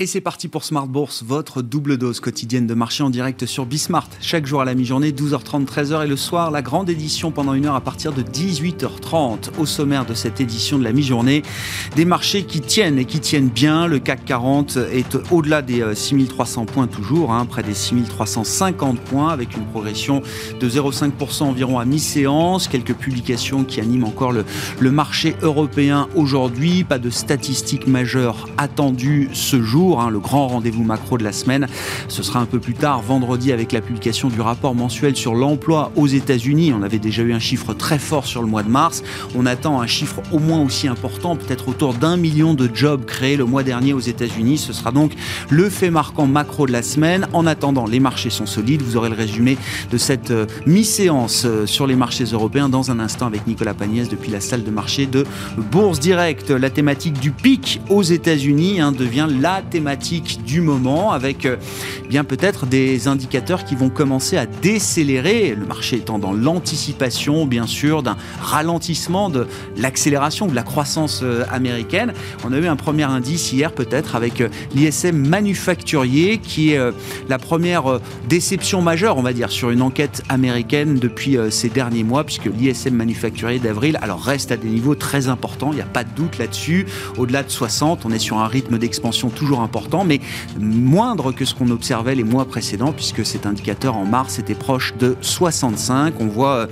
Et c'est parti pour Smart Bourse, votre double dose quotidienne de marché en direct sur Bismart. Chaque jour à la mi-journée, 12h30, 13h et le soir, la grande édition pendant une heure à partir de 18h30. Au sommaire de cette édition de la mi-journée, des marchés qui tiennent et qui tiennent bien. Le CAC 40 est au-delà des 6300 euh, points toujours, hein, près des 6350 points avec une progression de 0,5% environ à mi-séance. Quelques publications qui animent encore le, le marché européen aujourd'hui. Pas de statistiques majeures attendues ce jour. Hein, le grand rendez-vous macro de la semaine. Ce sera un peu plus tard, vendredi, avec la publication du rapport mensuel sur l'emploi aux États-Unis. On avait déjà eu un chiffre très fort sur le mois de mars. On attend un chiffre au moins aussi important, peut-être autour d'un million de jobs créés le mois dernier aux États-Unis. Ce sera donc le fait marquant macro de la semaine. En attendant, les marchés sont solides. Vous aurez le résumé de cette euh, mi-séance euh, sur les marchés européens dans un instant avec Nicolas Pagnès depuis la salle de marché de Bourse Direct. La thématique du pic aux États-Unis hein, devient la thématique thématique du moment avec euh, bien peut-être des indicateurs qui vont commencer à décélérer, le marché étant dans l'anticipation bien sûr d'un ralentissement de l'accélération de la croissance euh, américaine. On a eu un premier indice hier peut-être avec euh, l'ISM manufacturier qui est la première déception majeure on va dire sur une enquête américaine depuis ces derniers mois puisque l'ISM manufacturier d'avril alors reste à des niveaux très importants, il n'y a pas de doute là-dessus. Au-delà de 60, on est sur un rythme d'expansion toujours important, mais moindre que ce qu'on observait les mois précédents, puisque cet indicateur en mars était proche de 65. On voit euh,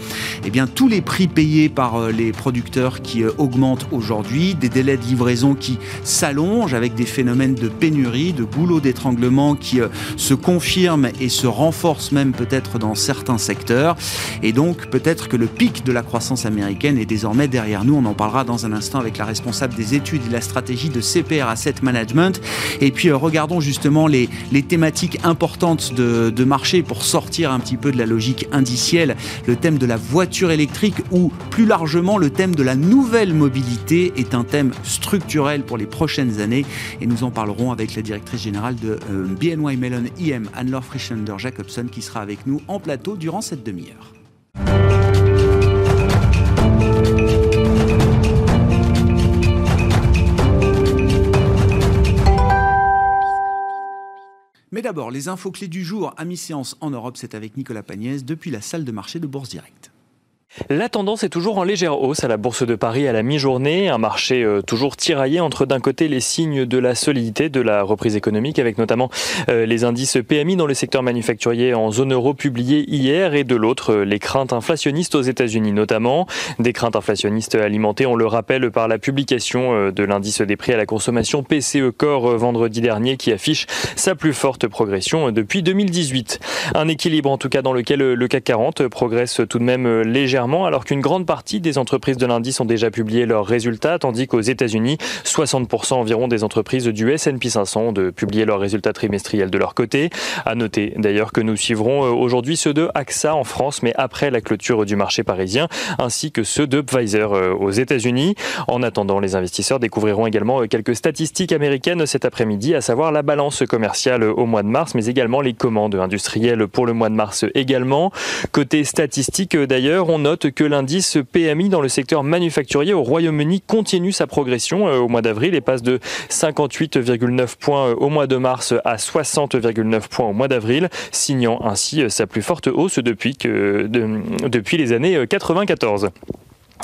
eh bien, tous les prix payés par euh, les producteurs qui euh, augmentent aujourd'hui, des délais de livraison qui s'allongent avec des phénomènes de pénurie, de goulot d'étranglement qui se confirment et se renforcent même peut-être dans certains secteurs. Et donc peut-être que le pic de la croissance américaine est désormais derrière nous. On en parlera dans un instant avec la responsable des études et la stratégie de CPR Asset Management. Puis euh, regardons justement les, thématiques importantes de, marché pour sortir un petit peu de la logique indicielle. Le thème de la voiture électrique ou plus largement le thème de la nouvelle mobilité est un thème structurel pour les prochaines années et nous en parlerons avec la directrice générale de euh, BNY Mellon IM, Anne-Laure Frischender Jacobson qui sera avec nous en plateau durant cette demi-heure. Mais d'abord, les infos clés du jour à mi-séance en Europe, c'est avec Nicolas Pagnès depuis la salle de marché de Bourse Directe. La tendance est toujours en légère hausse à la Bourse de Paris à la mi-journée, un marché euh, toujours tiraillé entre d'un côté les signes de la solidité de la reprise économique avec notamment euh, les indices PMI dans le secteur manufacturier en zone euro publiés hier et de l'autre euh, les craintes inflationnistes aux États-Unis notamment, des craintes inflationnistes alimentées, on le rappelle par la publication de l'indice des prix à la consommation PCE Core vendredi dernier qui affiche sa plus forte progression depuis 2018. Un équilibre en tout cas dans lequel le CAC 40 progresse tout de même légèrement alors qu'une grande partie des entreprises de l'indice ont déjà publié leurs résultats, tandis qu'aux États-Unis, 60% environ des entreprises du S&P 500 ont de publier leurs résultats trimestriels de leur côté. À noter d'ailleurs que nous suivrons euh, aujourd'hui ceux de AXA en France, mais après la clôture du marché parisien, ainsi que ceux de Pfizer euh, aux États-Unis. En attendant, les investisseurs découvriront également euh, quelques statistiques américaines cet après-midi, à savoir la balance commerciale au mois de mars, mais également les commandes industrielles pour le mois de mars également. Côté statistique d'ailleurs, on note que l'indice PMI dans le secteur manufacturier au Royaume-Uni continue sa progression euh, au mois d'avril et passe de 58,9 points euh, au mois de mars à 60,9 points au mois d'avril, signant ainsi euh, sa plus forte hausse depuis, que, depuis les années 94.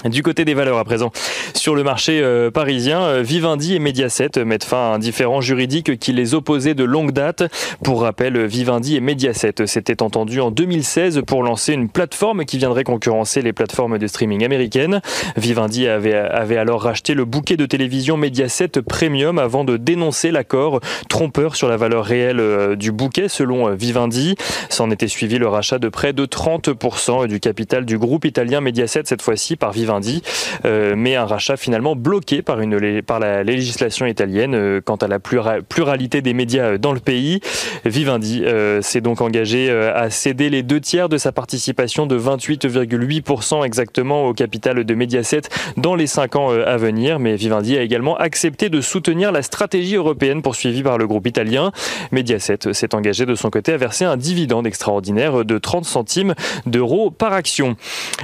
Du côté des valeurs à présent, sur le marché euh, parisien, euh, Vivendi et Mediaset mettent fin à un différend juridique qui les opposait de longue date. Pour rappel, Vivendi et Mediaset s'étaient entendus en 2016 pour lancer une plateforme qui viendrait concurrencer les plateformes de streaming américaines. Vivendi avait, alors racheté le bouquet de télévision Mediaset Premium avant de dénoncer l'accord trompeur sur la valeur réelle euh, du bouquet selon Vivendi. S'en était suivi le rachat de près de 30% du capital du groupe italien Mediaset cette fois-ci par Vivendi Vivendi, euh, mais un rachat finalement bloqué par, une, par la législation italienne euh, quant à la pluralité des médias euh, dans le pays. Vivendi s'est donc engagé à céder les deux tiers de sa participation de 28,8% exactement au capital de Mediaset dans les cinq ans à venir, mais Vivendi a également accepté de soutenir la stratégie européenne poursuivie par le groupe italien. Mediaset s'est engagé de son côté à verser un dividende extraordinaire de 30 centimes d'euros par action.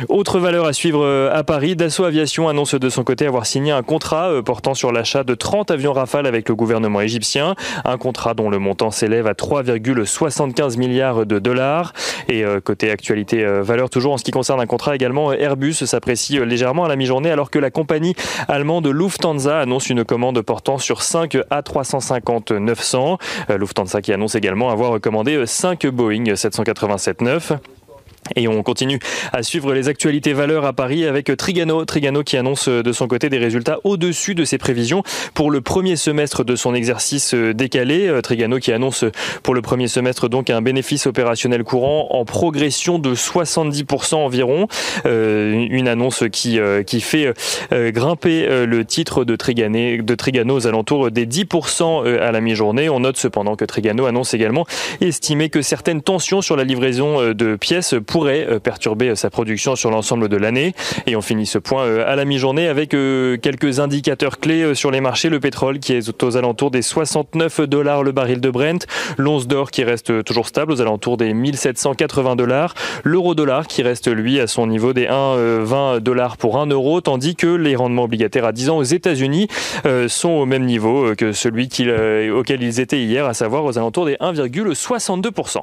Autre valeur à suivre à Paris, Dassault Aviation annonce de son côté avoir signé un contrat euh, portant sur l'achat de 30 avions Rafale avec le gouvernement égyptien. Un contrat dont le montant s'élève à 3,75 milliards de dollars. Et euh, côté actualité valeur, toujours en ce qui concerne un contrat également, Airbus s'apprécie légèrement à la mi-journée alors que la compagnie allemande Lufthansa annonce une commande portant sur 5 A350-900. Lufthansa qui annonce également avoir commandé 5 Boeing 787-9. Et on continue à suivre les actualités valeurs à Paris avec Trigano. Trigano qui annonce de son côté des résultats au-dessus de ses prévisions pour le premier semestre de son exercice décalé. Trigano qui annonce pour le premier semestre donc un bénéfice opérationnel courant en progression de 70% environ. Euh, une annonce qui, euh, qui fait euh, grimper le titre de, Trigano, de Trigano aux alentours des 10% à la mi-journée. On note cependant que Trigano annonce également estimer que certaines tensions sur la livraison de pièces pour pourrait euh, perturber euh, sa production sur l'ensemble de l'année. Et on finit ce point euh, à la mi-journée avec quelques indicateurs clés sur les marchés. Le pétrole qui est aux alentours des 69 dollars le baril de Brent, l'once d'or qui reste toujours stable aux alentours des 1780 dollars, l'euro dollar qui reste lui à son niveau des 1,20 dollars pour 1 euro, tandis que les rendements obligataires à 10 ans aux États-Unis sont au même niveau que celui auquel ils étaient hier, à savoir aux alentours des 1,62%.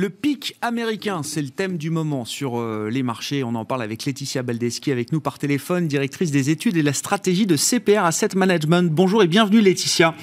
Le pic américain, c'est le thème du moment sur euh, les marchés. On en parle avec Laetitia Baldeschi avec nous par téléphone, directrice des études et de la stratégie de CPR Asset Management. Bonjour et bienvenue Laetitia.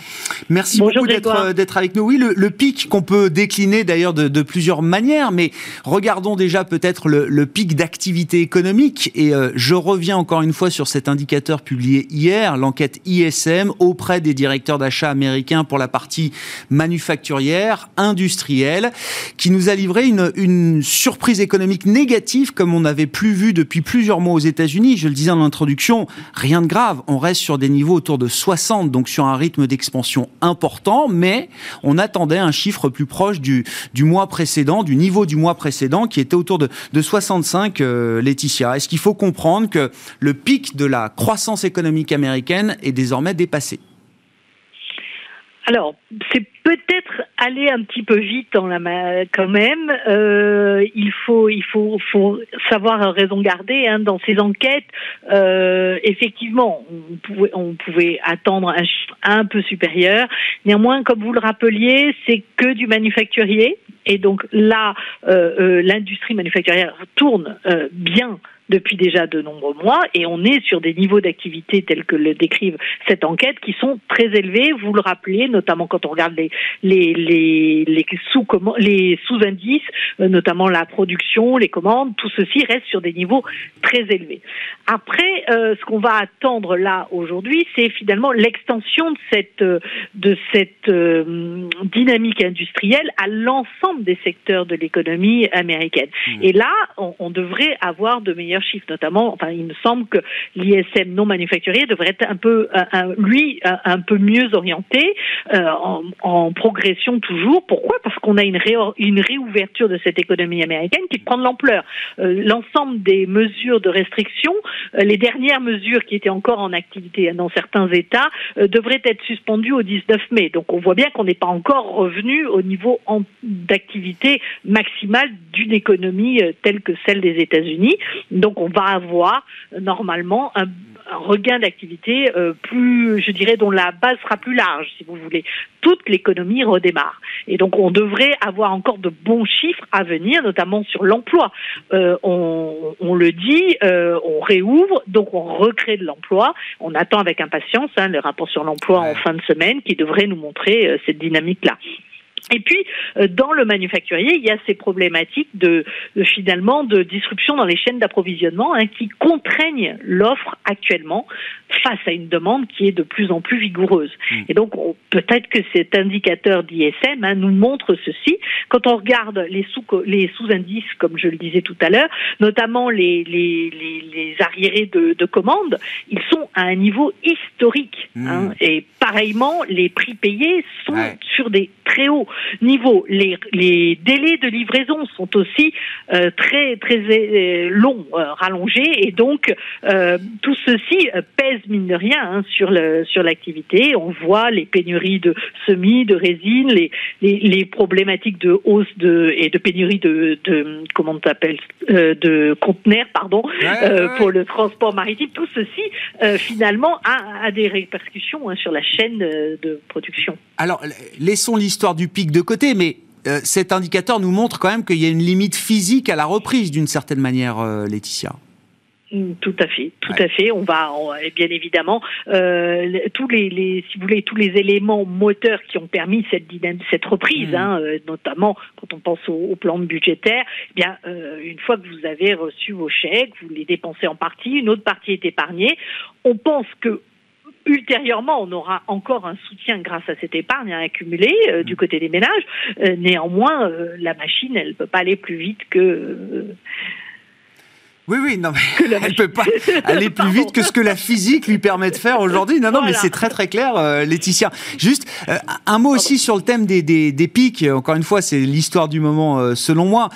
Merci beaucoup euh, d'être avec nous. Oui, le, pic qu'on peut décliner d'ailleurs de, plusieurs manières, mais regardons déjà peut-être le, pic d'activité économique. Et euh, je reviens encore une fois sur cet indicateur publié hier, l'enquête ISM auprès des directeurs d'achat américains pour la partie manufacturière, industrielle, qui nous a livré une, surprise économique négative comme on n'avait plus vu depuis plusieurs mois aux États-Unis. Je le disais en introduction, rien de grave. On reste sur des niveaux autour de 60, donc sur un rythme d'expansion important, mais on attendait un chiffre plus proche du, mois précédent, du niveau du mois précédent, qui était autour de, de 65, euh, Laetitia. Est-ce qu'il faut comprendre que le pic de la croissance économique américaine est désormais dépassé? Alors, c'est peut-être aller un petit peu vite dans la quand même. Euh, il faut, il faut, faut savoir raison garder hein, dans ces enquêtes. Euh, effectivement, on pouvait, on pouvait attendre un chiffre un peu supérieur. Néanmoins, comme vous le rappeliez, c'est que du manufacturier. Et donc là, euh, euh l'industrie manufacturière tourne euh, bien depuis déjà de nombreux mois et on est sur des niveaux d'activité tels que le décrivent cette enquête qui sont très élevés. Vous le rappelez, notamment quand on regarde les les les, les sous les sous-indices, euh, notamment la production, les commandes, tout ceci reste sur des niveaux très élevés. Après, euh, ce qu'on va attendre là aujourd'hui, c'est finalement l'extension de cette de cette euh, dynamique industrielle à l'ensemble des secteurs de l'économie américaine. Mmh. Et là, on, on devrait avoir de meilleurs chiffres, notamment, enfin, il me semble que l'ISM non manufacturier devrait être un peu, lui, un, peu mieux orienté, euh, en, progression toujours. Pourquoi? Parce qu'on a une, réouverture de cette économie américaine qui prend de l'ampleur. Euh, l'ensemble des mesures de restriction, euh, les dernières mesures qui étaient encore en activité dans certains États, devraient être suspendues au 19 mai. Donc on voit bien qu'on n'est pas encore revenu au niveau d'activité maximale d'une économie telle que celle des États-Unis. Donc on va avoir euh, normalement un, regain d'activité euh, plus, je dirais, dont la base sera plus large, si vous voulez. Toute l'économie redémarre. Et donc on devrait avoir encore de bons chiffres à venir, notamment sur l'emploi. Euh, on, le dit, on réouvre, donc on recrée de l'emploi. On attend avec impatience hein, le rapport sur l'emploi en fin de semaine qui devrait nous montrer cette dynamique-là. Et puis, euh, dans le manufacturier, il y a ces problématiques de, finalement de disruption dans les chaînes d'approvisionnement hein, qui contraignent l'offre actuellement face à une demande qui est de plus en plus vigoureuse. Hmm. Et donc, peut-être que cet indicateur d'ISM hein, nous montre ceci. Quand on regarde les sous les sous-indices, comme je le disais tout à l'heure, notamment les, les, les, arriérés de, de commandes, ils sont à un niveau historique. Hmm. Hein, et pareillement, les prix payés sont sur des très hauts. Niveau. Les, les délais de livraison sont aussi euh, très très euh, longs, euh, rallongés, et donc tout ceci pèse mine de rien hein, sur le sur l'activité. On voit les pénuries de semis, de résine, les, les, les problématiques de hausse de et de pénurie de, de comment t'appelles de conteneurs, pardon, pour le transport maritime. Tout ceci finalement a, a des répercussions hein, sur la chaîne de production. Alors laissons l'histoire du pic de côté, mais euh, cet indicateur nous montre quand même qu'il y a une limite physique à la reprise d'une certaine manière, euh, Laetitia. Mm, tout à fait, tout à fait. On va, bien évidemment, euh, tous les, si vous voulez, tous les éléments moteurs qui ont permis cette cette reprise, mm. hein, notamment quand on pense au, plan budgétaire. Eh bien, une fois que vous avez reçu vos chèques, vous les dépensez en partie, une autre partie est épargnée. On pense que Ultérieurement, on aura encore un soutien grâce à cette épargne accumulée euh, du côté des ménages. Euh, néanmoins, euh, la machine, elle ne peut pas aller plus vite que oui, oui, non, mais elle ne peut pas aller plus vite que ce que la physique lui permet de faire aujourd'hui. Non, non, mais c'est très très clair, euh, Laetitia. Juste euh, un mot aussi sur le thème des, des, des pics. Encore une fois, c'est l'histoire du moment, euh, selon moi.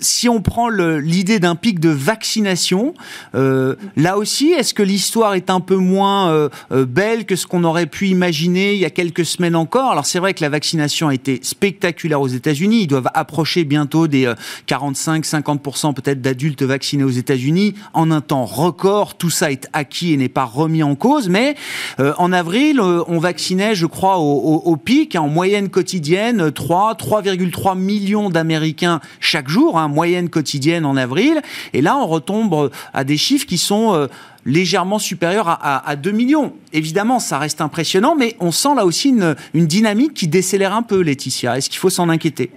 si on prend l'idée d'un pic de vaccination, là aussi, est-ce que l'histoire est un peu moins belle que ce qu'on aurait pu imaginer il y a quelques semaines encore? Alors c'est vrai que la vaccination a été spectaculaire aux États-Unis. Ils doivent approcher bientôt des 45-50% peut-être d'adultes vaccinés aux États-Unis États-Unis en un temps record. Tout ça est acquis et n'est pas remis en cause. Mais euh, en avril, euh, on vaccinait, je crois, au, pic, en moyenne quotidienne, 3, 3,3 millions d'Américains chaque jour, hein, moyenne quotidienne en avril. Et là, on retombe à des chiffres qui sont euh, légèrement supérieurs à, 2 millions. Évidemment, ça reste impressionnant, mais on sent là aussi une, une dynamique qui décélère un peu, Laetitia. Est-ce qu'il faut s'en inquiéter?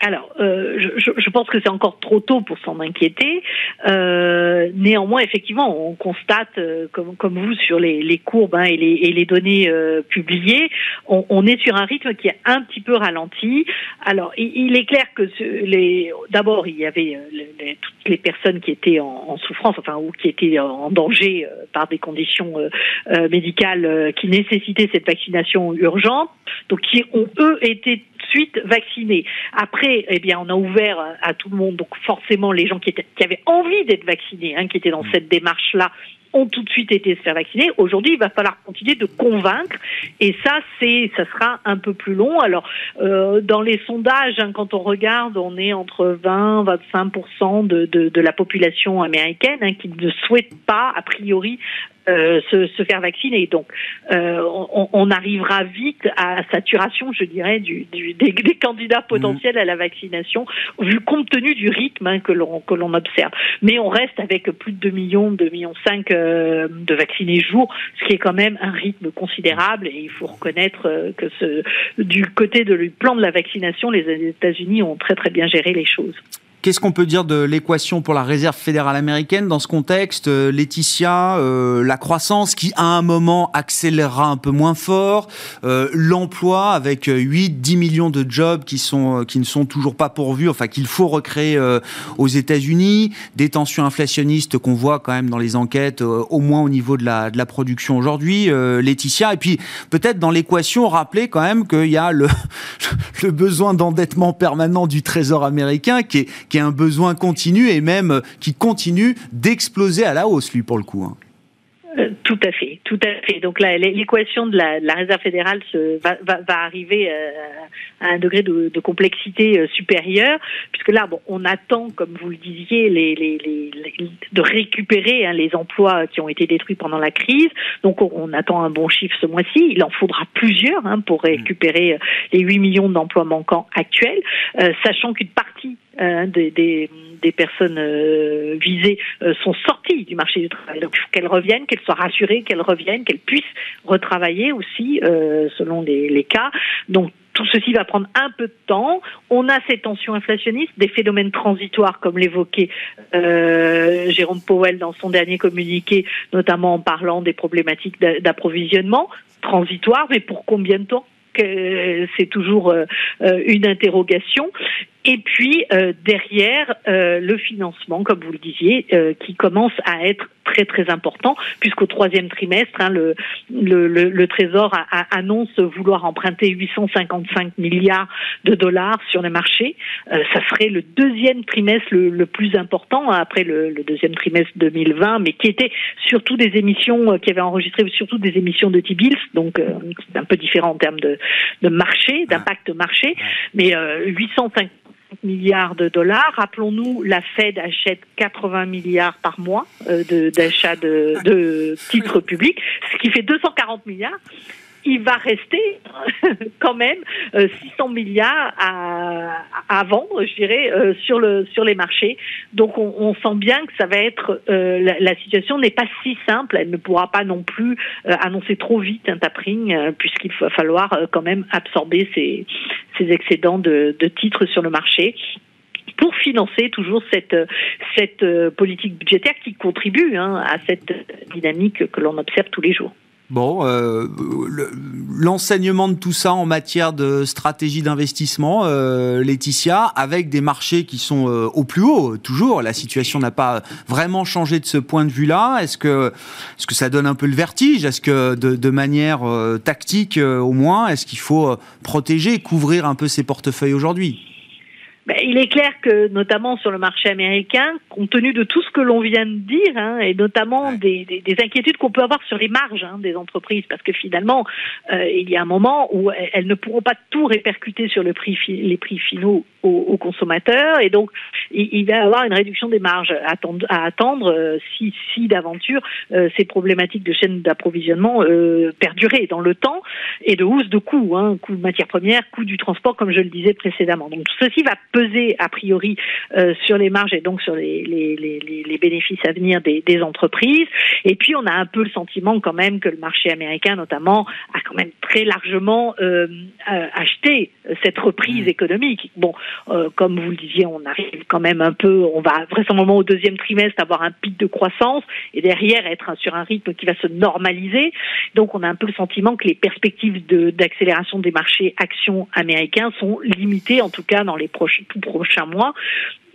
Alors, euh, je, je, pense que c'est encore trop tôt pour s'en inquiéter. Euh, néanmoins, effectivement, on constate, euh, comme, comme vous, sur les, les courbes hein, et, les, et, les, données euh, publiées, on, on, est sur un rythme qui est un petit peu ralenti. Alors, il, il est clair que les, d'abord, il y avait euh, les, toutes les personnes qui étaient en, en, souffrance, enfin, ou qui étaient en danger par des conditions médicales qui nécessitaient cette vaccination urgente, donc qui ont eux été suite vaccinés. Après, eh bien, on a ouvert à tout le monde, donc forcément les gens qui, étaient, qui avaient envie d'être vaccinés, hein, qui étaient dans mmh. cette démarche-là, ont tout de suite été se faire vacciner. Aujourd'hui, il va falloir continuer de convaincre, et ça, c'est, ça sera un peu plus long. Alors, euh, dans les sondages, hein, quand on regarde, on est entre 20 25 de, de, de la population américaine hein, qui ne souhaite pas, a priori, euh, se, se, faire vacciner. Donc, euh, on, on, arrivera vite à saturation, je dirais, du, du, des, des, candidats potentiels à la vaccination, vu compte tenu du rythme hein, que l'on que l'on observe. Mais on reste avec plus de 2 millions, 2 millions 5 euh, de vaccinés jour, ce qui est quand même un rythme considérable. Et il faut reconnaître euh, que ce, du côté de, du plan de la vaccination, les États-Unis ont très très bien géré les choses. Qu'est-ce qu'on peut dire de l'équation pour la réserve fédérale américaine dans ce contexte euh, Laetitia, euh, la croissance qui à un moment accélérera un peu moins fort, euh, l'emploi avec 8-10 millions de jobs qui, sont, qui ne sont toujours pas pourvus, enfin qu'il faut recréer aux États-Unis, des tensions inflationnistes qu'on voit quand même dans les enquêtes, au moins au niveau de la, de la production aujourd'hui, Laetitia, et puis peut-être dans l'équation rappeler quand même qu'il y a le, le besoin d'endettement permanent du Trésor américain qui est un besoin continu et même euh, qui continue d'exploser à la hausse, lui, pour le coup. Hein. Euh, tout à fait, tout à fait. Donc l'équation de la, réserve fédérale va, arriver euh, à un degré de, complexité supérieur, puisque là, bon, on attend, comme vous le disiez, de récupérer hein, les emplois qui ont été détruits pendant la crise. Donc on, attend un bon chiffre ce mois-ci. Il en faudra plusieurs hein, pour récupérer les 8 millions d'emplois manquants actuels, sachant qu'une partie euh, des, personnes euh, visées euh, sont sorties du marché du travail. Donc, qu'elles reviennent, qu'elles soient rassurées, qu'elles reviennent, qu'elles puissent retravailler aussi selon les, cas. Donc, tout ceci va prendre un peu de temps. On a ces tensions inflationnistes, des phénomènes transitoires, comme l'évoquait euh, Jérôme Powell dans son dernier communiqué, notamment en parlant des problématiques d'approvisionnement transitoires, mais pour combien de temps? C'est toujours une interrogation. Et puis euh, derrière euh, le financement, comme vous le disiez, euh, qui commence à être très très important, puisqu'au troisième trimestre, hein, le, le, le, Trésor annonce vouloir emprunter 855 milliards de dollars sur les marchés. ça serait le deuxième trimestre le, plus important hein, après le, deuxième trimestre 2020, mais qui était surtout des émissions, qui avait enregistré surtout des émissions de T-bills, donc c'est un peu différent en termes de, de marché, d'impact marché, mais 850 milliards de dollars. Rappelons-nous, la Fed achète 80 milliards par mois euh, d'achat de, de, titres publics, ce qui fait 240 milliards il va rester quand même 600 euh, milliards à, vendre, je dirais, euh, sur le sur les marchés. Donc on, sent bien que ça va être euh, la, situation n'est pas si simple. Elle ne pourra pas non plus annoncer trop vite un tapering, puisqu'il va falloir quand même absorber ces, excédents de, titres sur le marché pour financer toujours cette cette politique budgétaire qui contribue hein, à cette dynamique que l'on observe tous les jours. Bon, euh, l'enseignement de tout ça en matière de stratégie d'investissement, euh, Laetitia, avec des marchés qui sont euh, au plus haut, toujours. La situation n'a pas vraiment changé de ce point de vue-là. Est-ce que, est-ce que ça donne un peu le vertige? Est-ce que, de, de manière tactique au moins, est-ce qu'il faut protéger, couvrir un peu ses portefeuilles aujourd'hui? Ben, il est clair que, notamment sur le marché américain, compte tenu de tout ce que l'on vient de dire, hein, et notamment des, des, des, inquiétudes qu'on peut avoir sur les marges hein, des entreprises, parce que finalement, euh, il y a un moment où elles ne pourront pas tout répercuter sur le prix les prix finaux aux, consommateurs, et donc il, va y avoir une réduction des marges à attendre, à attendre euh, si, si d'aventure euh, ces problématiques de chaîne d'approvisionnement euh, perduraient dans le temps, et de hausse de coûts, hein, coûts de matières premières, coûts du transport, comme je le disais précédemment. Donc ceci va peser a priori euh, sur les marges et donc sur les, les, les, les bénéfices à venir des, des, entreprises. Et puis on a un peu le sentiment quand même que le marché américain notamment a quand même très largement euh, euh acheté cette reprise mmh. économique. Bon, euh, comme vous le disiez, on arrive quand même un peu, on va vraisemblablement au deuxième trimestre avoir un pic de croissance et derrière être sur un rythme qui va se normaliser. Donc on a un peu le sentiment que les perspectives d'accélération des marchés actions américains sont limitées, en tout cas dans les prochains tout prochains mois.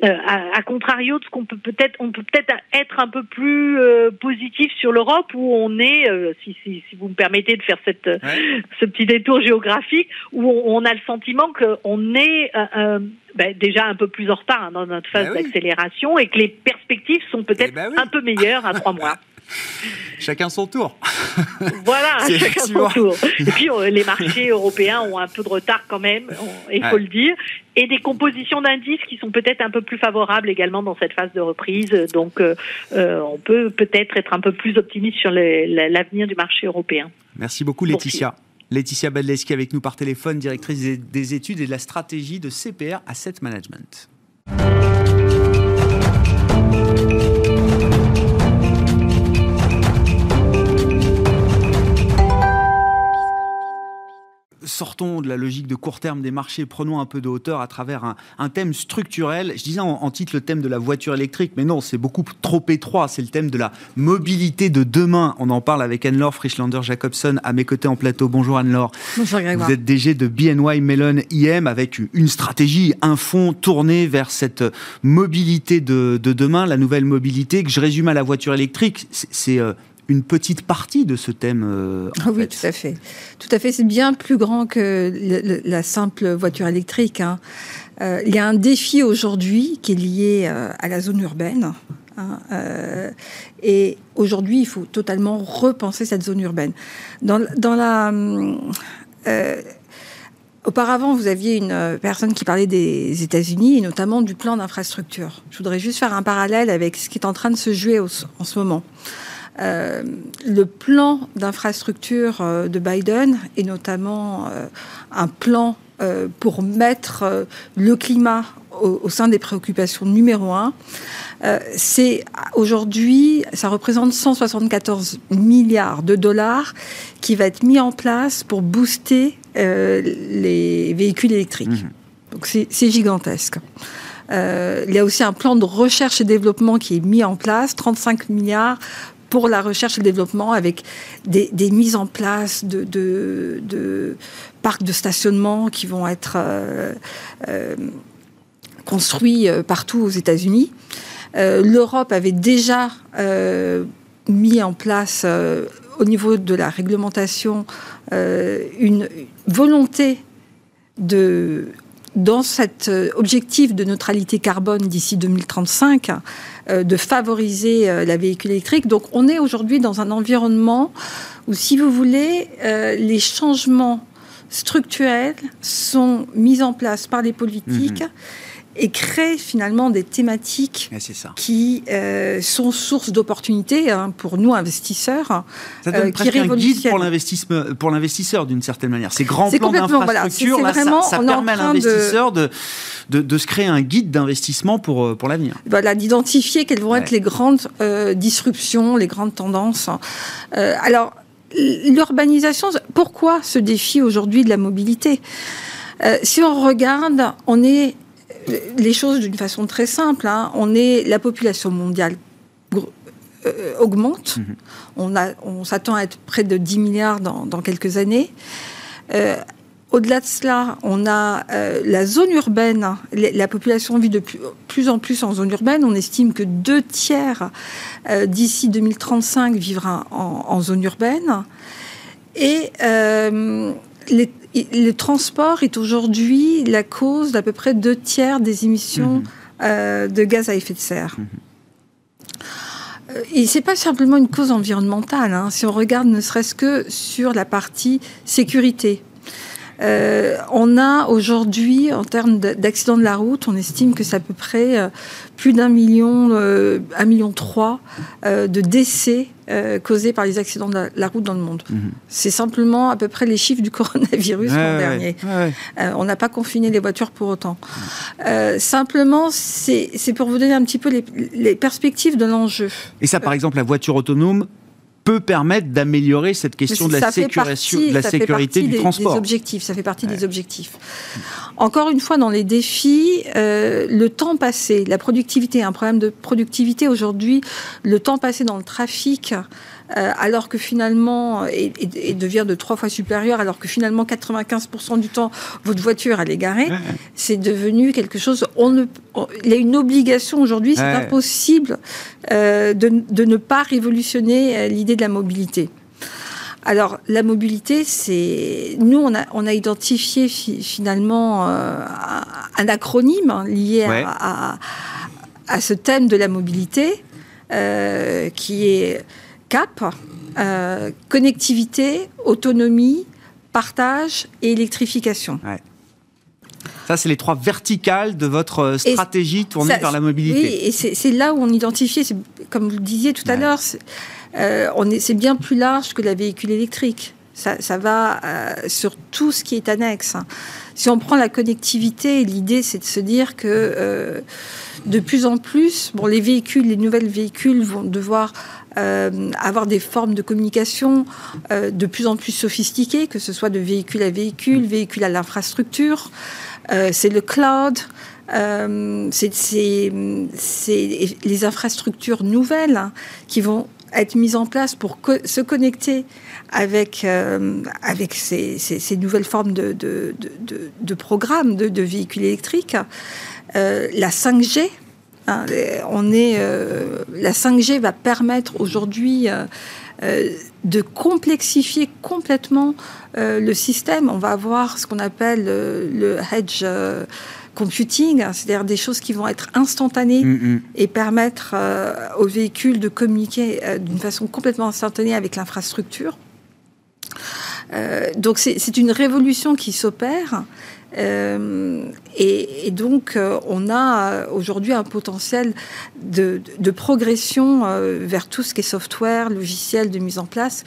Euh, à, contrario de ce qu'on peut peut-être, on peut peut-être être un peu plus euh, positif sur l'Europe où on est, euh, si, si, si, vous me permettez de faire cette, ce petit détour géographique, où on, a le sentiment qu'on est ben, déjà un peu plus en retard hein, dans notre phase ben d'accélération et que les perspectives sont peut-être eh ben un peu meilleures à trois mois. Chacun son tour. Voilà, chacun son tour. Et puis les marchés européens ont un peu de retard quand même, il faut le dire, et des compositions d'indices qui sont peut-être un peu plus favorables également dans cette phase de reprise. Donc euh, euh, on peut peut-être être un peu plus optimiste sur l'avenir du marché européen. Merci beaucoup Laetitia. Laetitia Badleski avec nous par téléphone, directrice des études et de la stratégie de CPR Asset Management. Sortons de la logique de court terme des marchés, prenons un peu de hauteur à travers un, thème structurel. Je disais en, titre le thème de la voiture électrique, mais non, c'est beaucoup trop étroit. C'est le thème de la mobilité de demain. On en parle avec Anne-Laure Frischlander-Jacobson à mes côtés en plateau. Bonjour Anne-Laure. Bonjour Grégoire. Vous êtes DG de BNY Mellon IM avec une stratégie, un fonds tourné vers cette mobilité de, de demain, la nouvelle mobilité que je résume à la voiture électrique. C'est euh, une petite partie de ce thème. Euh, ah oui, tout à fait. Tout à fait. C'est bien plus grand que la simple voiture électrique. Hein. Euh, il y a un défi aujourd'hui qui est lié euh, à la zone urbaine. Hein, et aujourd'hui, il faut totalement repenser cette zone urbaine. Dans, dans la Auparavant, vous aviez une personne qui parlait des États-Unis et notamment du plan d'infrastructure. Je voudrais juste faire un parallèle avec ce qui est en train de se jouer en ce moment. Euh, le plan d'infrastructure euh, de Biden et notamment euh, un plan pour mettre le climat au, sein des préoccupations numéro un. c'est aujourd'hui, ça représente 174 milliards de dollars qui va être mis en place pour booster les véhicules électriques. Mmh. Donc c'est gigantesque. il y a aussi un plan de recherche et développement qui est mis en place, 35 milliards pour la recherche et le développement avec des, mises en place de, parcs de stationnement qui vont être euh, euh, construit partout aux États-Unis. L'Europe avait déjà mis en place au niveau de la réglementation une volonté de dans cet euh, objectif de neutralité carbone d'ici 2035, euh, de favoriser euh, la véhicule électrique. Donc on est aujourd'hui dans un environnement où, si vous voulez, les changements structurels sont mis en place par les politiques. Mhm et crée finalement des thématiques qui euh, sont source d'opportunités hein, pour nous investisseurs. Ça donne euh, presque un guide pour l'investisseur, pour l'investisseur d'une certaine manière. Ces grands plans d'infrastructure, ça, permet à l'investisseur de... De, se créer un guide d'investissement pour, euh, pour l'avenir. Voilà, d'identifier quelles vont être les grandes disruptions, les grandes tendances. alors, l'urbanisation, pourquoi ce défi aujourd'hui de la mobilité? Si on regarde, on est les choses d'une façon très simple. Hein. On est la population mondiale euh, augmente. Mhm. On, s'attend à être près de 10 milliards dans, quelques années. Euh, au-delà de cela, on a euh, la zone urbaine. La population vit de plus, en plus en zone urbaine. On estime que deux tiers d'ici 2035 vivra en, en, zone urbaine. Et les, le transport est aujourd'hui la cause d'à peu près deux tiers des émissions mhm. euh, de gaz à effet de serre. Euh, et ce n'est pas simplement une cause environnementale. Hein. Si on regarde ne serait-ce que sur la partie sécurité, euh, on a aujourd'hui, en termes d'accidents de la route, on estime que c'est à peu près euh, plus d'un million, euh, un million trois de décès causés par les accidents de la, route dans le monde. Mhm. C'est simplement à peu près les chiffres du coronavirus l'an dernier. on n'a pas confiné les voitures pour autant. simplement, c'est pour vous donner un petit peu les, les perspectives de l'enjeu. Et ça, par exemple, la voiture autonome, peut permettre d'améliorer cette question de la, de la sécurité du transport. Des objectifs, ça fait partie des objectifs. Encore une fois, dans les défis, euh, le temps passé, la productivité, un problème de productivité aujourd'hui, le temps passé dans le trafic euh, alors que finalement, et, devient de trois fois supérieur, alors que finalement 95% du temps, votre voiture, elle est garée, c'est devenu quelque chose, on ne, il y a une obligation aujourd'hui, c'est impossible euh, de, ne pas révolutionner euh, l'idée de la mobilité. Alors, la mobilité, c'est. Nous, on a, on a identifié finalement un acronyme hein, lié à, à, ce thème de la mobilité, qui est cap, euh, connectivité, autonomie, partage et électrification. Ça, c'est les trois verticales de votre euh, stratégie tournée vers la mobilité. Oui, et c'est là où on identifie, comme vous le disiez tout à l'heure, euh, c'est bien plus large que la véhicule électrique. Ça, ça va sur tout ce qui est annexe. Si on prend la connectivité, l'idée c'est de se dire que de plus en plus, bon, les véhicules, les nouvelles véhicules vont devoir euh, avoir des formes de communication euh, de plus en plus sophistiquées, que ce soit de véhicule à véhicule, véhicule à l'infrastructure. Euh, c'est le cloud. c'est les infrastructures nouvelles hein, qui vont être mises en place pour se connecter avec, avec ces, nouvelles formes de programmes de, véhicules électriques. la 5G, Hein, on est, euh, la 5G va permettre aujourd'hui euh, euh, de complexifier complètement le système. On va avoir ce qu'on appelle le hedge computing, hein, c'est-à-dire des choses qui vont être instantanées mm, mm. et permettre aux véhicules de communiquer d'une façon complètement instantanée avec l'infrastructure. donc c'est une révolution qui s'opère euh, et, donc, euh, on a euh, aujourd'hui un potentiel de, progression vers tout ce qui est software, logiciel de mise en place,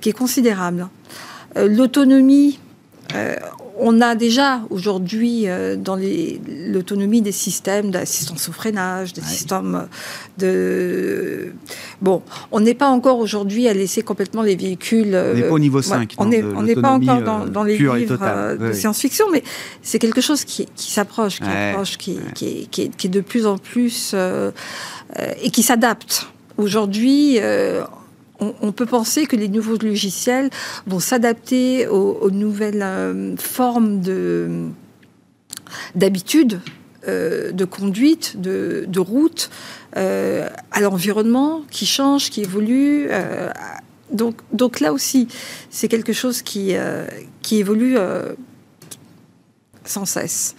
qui est considérable. L'autonomie, on a déjà aujourd'hui euh, dans l'autonomie des systèmes d'assistance au freinage, des systèmes de... Bon, on n'est pas encore aujourd'hui à laisser complètement les véhicules... on n'est pas au niveau 5. on n'est pas encore dans, euh, les livres euh, de science-fiction, mais c'est quelque chose qui, s'approche, qui, qui, qui, est, de plus en plus... et qui s'adapte. Aujourd'hui, on, peut penser que les nouveaux logiciels vont s'adapter aux, nouvelles euh, formes de d'habitude de conduite, de, de route, à l'environnement qui change, qui évolue. donc, donc là aussi, c'est quelque chose qui, qui évolue sans cesse.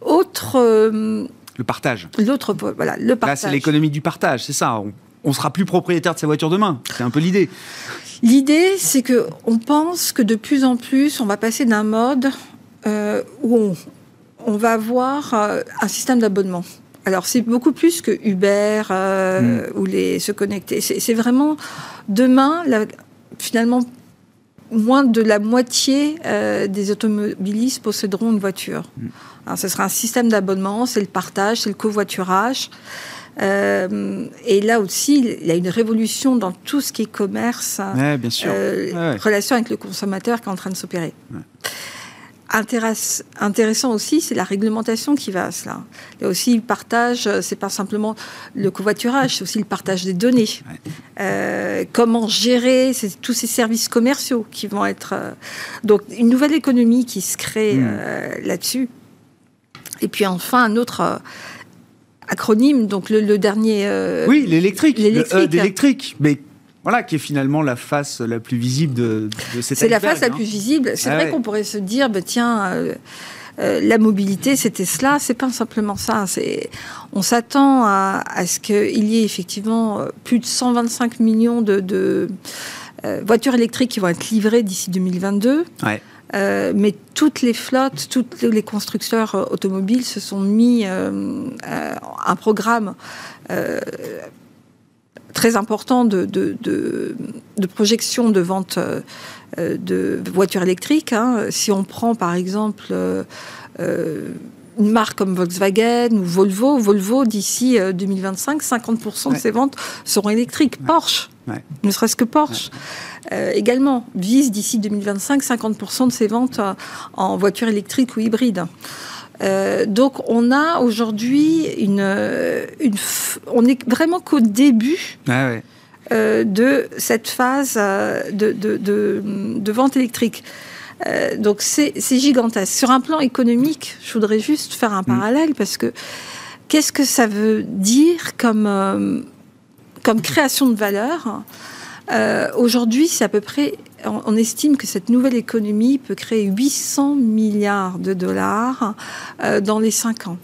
Autre. le partage. L'autre, voilà, le partage. Là, c'est l'économie du partage, c'est ça. On, on sera plus propriétaire de sa voiture demain. C'est un peu l'idée. L'idée, c'est que on pense que de plus en plus, on va passer d'un mode euh, où on, va avoir euh, un système d'abonnement. Alors c'est beaucoup plus que Uber euh, hmm. ou les se connecter. C'est vraiment demain, finalement, moins de la moitié des automobilistes posséderont une voiture. Alors, ce sera un système d'abonnement, c'est le partage, c'est le covoiturage. Euh, et là aussi, il y a une révolution dans tout ce qui est commerce, bien sûr. Euh, relation avec le consommateur qui est en train de s'opérer. intéressant aussi, c'est la réglementation qui va à cela. Il y a aussi le partage, c'est pas simplement le covoiturage, c'est aussi le partage des données. Euh, comment gérer tous ces services commerciaux qui vont être. donc, une nouvelle économie qui se crée hmm. là-dessus. Et puis enfin, un autre acronyme, donc le, dernier. Euh, oui, l'électrique. L'électrique. mais voilà, qui est finalement la face la plus visible de, de cette C'est la face la plus visible. C'est ah vrai qu'on pourrait se dire, bah, tiens, euh, euh, la mobilité, c'était cela. C'est pas simplement ça. C'est, on s'attend à, ce qu'il y ait effectivement plus de 125 millions de, voitures électriques qui vont être livrées d'ici 2022. Ouais. Euh, mais toutes les flottes, tous les constructeurs euh, automobiles se sont mis euh, un programme très important de, projection de vente de voitures électriques. Hein. Si on prend par exemple une marque comme Volkswagen ou Volvo, Volvo d'ici 2025, 50% de ses ventes seront électriques. Porsche, ne serait-ce que Porsche. Euh, également vise d'ici 2025 50% de ses ventes euh, en voitures électriques ou hybrides. Euh, donc on a aujourd'hui une, une, on est vraiment qu'au début ah de cette phase de, de, de, vente électrique. Donc c'est gigantesque. Sur un plan économique, je voudrais juste faire un mm. parallèle parce que qu'est-ce que ça veut dire comme, comme création de valeur? Euh, aujourd'hui, c'est à peu près, on, estime que cette nouvelle économie peut créer 800 milliards de dollars euh, dans les 5 ans.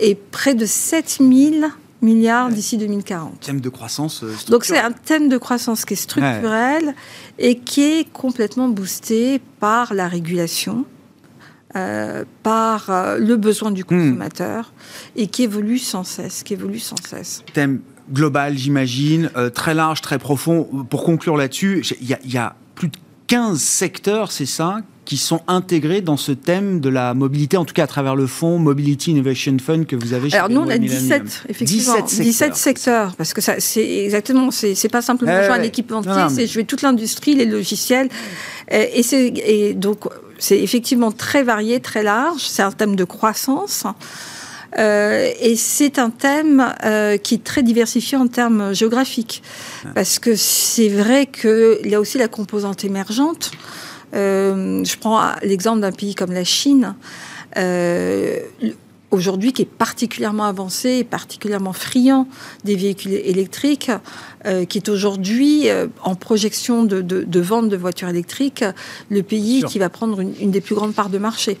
Et près de 7000 milliards d'ici 2040. Thème de croissance. Euh, Donc c'est un thème de croissance qui est structurel et qui est complètement boosté par la régulation. par le besoin du hmm. consommateur et qui évolue sans cesse, qui évolue sans cesse. Thème global, j'imagine, euh, très large, très profond. Pour conclure là-dessus, il y, a plus de 15 secteurs, c'est ça, qui sont intégrés dans ce thème de la mobilité, en tout cas à travers le fonds Mobility Innovation Fund que vous avez chez Alors nous, on a 17, effectivement, 17 secteurs. parce que ça, c'est exactement, c'est pas simplement eh un équipementier, c'est jouer toute l'industrie, les logiciels, et, et donc c'est effectivement très varié, très large, c'est un thème de croissance. Euh, et c'est un thème euh, qui est très diversifié en termes géographiques. Parce que c'est vrai qu'il y a aussi la composante émergente. Euh, je prends l'exemple d'un pays comme la Chine. Aujourd'hui, qui est particulièrement avancé et particulièrement friand des véhicules électriques, qui est aujourd'hui en projection de, vente de voitures électriques, le pays qui va prendre une, une des plus grandes parts de marché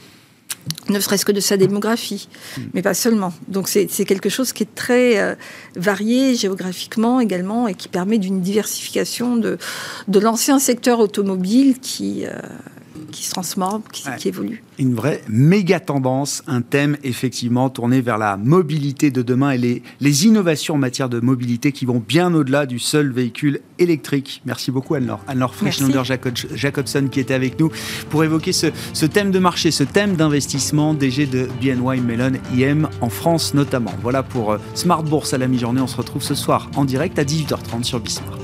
ne serait-ce que de sa démographie, mais pas seulement. Donc c'est quelque chose qui est très euh, varié géographiquement également et qui permet d'une diversification de, de l'ancien secteur automobile qui, euh, qui se transforme, qui, qui, évolue. Une vraie méga tendance, un thème effectivement tourné vers la mobilité de demain et les, les innovations en matière de mobilité qui vont bien au-delà du seul véhicule électrique. Merci beaucoup Anne-Laure. Anne-Laure Jacobson qui était avec nous pour évoquer ce, ce thème de marché, ce thème d'investissement DG de BNY Mellon IM en France notamment. Voilà pour euh, Smart Bourse à la mi-journée. On se retrouve ce soir en direct à 18h30 sur Bismart.